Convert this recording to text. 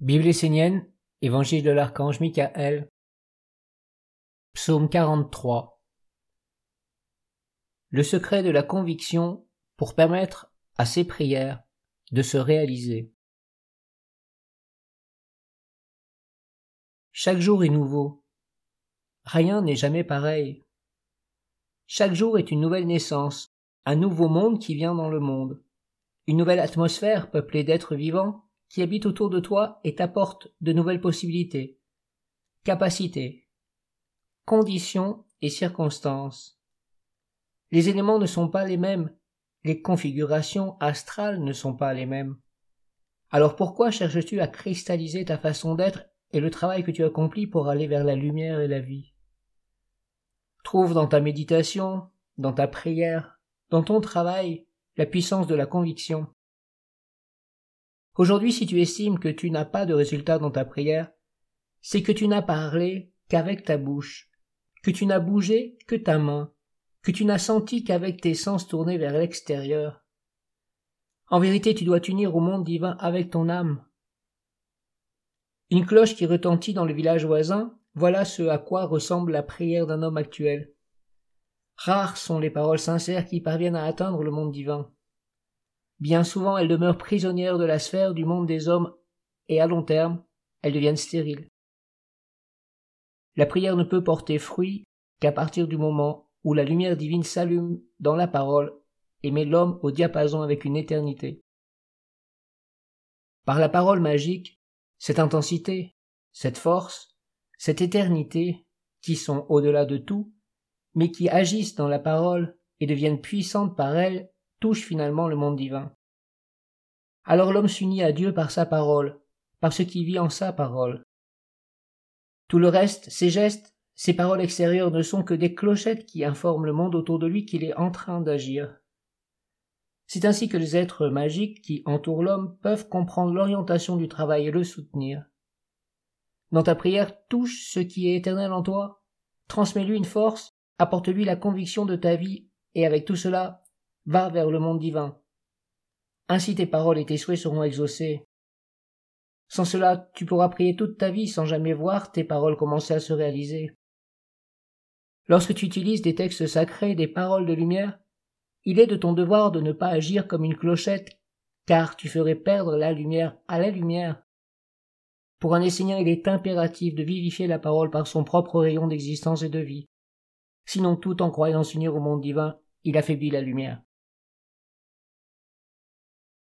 Bible essénienne, Évangile de l'archange Michael, Psaume 43. Le secret de la conviction pour permettre à ses prières de se réaliser. Chaque jour est nouveau. Rien n'est jamais pareil. Chaque jour est une nouvelle naissance, un nouveau monde qui vient dans le monde, une nouvelle atmosphère peuplée d'êtres vivants qui habite autour de toi et t'apporte de nouvelles possibilités, capacités, conditions et circonstances. Les éléments ne sont pas les mêmes, les configurations astrales ne sont pas les mêmes. Alors pourquoi cherches-tu à cristalliser ta façon d'être et le travail que tu accomplis pour aller vers la lumière et la vie? Trouve dans ta méditation, dans ta prière, dans ton travail, la puissance de la conviction. Aujourd'hui, si tu estimes que tu n'as pas de résultat dans ta prière, c'est que tu n'as parlé qu'avec ta bouche, que tu n'as bougé que ta main, que tu n'as senti qu'avec tes sens tournés vers l'extérieur. En vérité, tu dois t'unir au monde divin avec ton âme. Une cloche qui retentit dans le village voisin, voilà ce à quoi ressemble la prière d'un homme actuel. Rares sont les paroles sincères qui parviennent à atteindre le monde divin. Bien souvent, elles demeurent prisonnières de la sphère du monde des hommes, et à long terme, elles deviennent stériles. La prière ne peut porter fruit qu'à partir du moment où la lumière divine s'allume dans la parole et met l'homme au diapason avec une éternité. Par la parole magique, cette intensité, cette force, cette éternité, qui sont au-delà de tout, mais qui agissent dans la parole et deviennent puissantes par elle touche finalement le monde divin. Alors l'homme s'unit à Dieu par sa parole, par ce qui vit en sa parole. Tout le reste, ses gestes, ses paroles extérieures ne sont que des clochettes qui informent le monde autour de lui qu'il est en train d'agir. C'est ainsi que les êtres magiques qui entourent l'homme peuvent comprendre l'orientation du travail et le soutenir. Dans ta prière, touche ce qui est éternel en toi, transmets-lui une force, apporte-lui la conviction de ta vie, et avec tout cela, Va vers le monde divin. Ainsi tes paroles et tes souhaits seront exaucés. Sans cela, tu pourras prier toute ta vie sans jamais voir tes paroles commencer à se réaliser. Lorsque tu utilises des textes sacrés, des paroles de lumière, il est de ton devoir de ne pas agir comme une clochette, car tu ferais perdre la lumière à la lumière. Pour un enseignant, il est impératif de vivifier la parole par son propre rayon d'existence et de vie. Sinon, tout en croyant s'unir au monde divin, il affaiblit la lumière.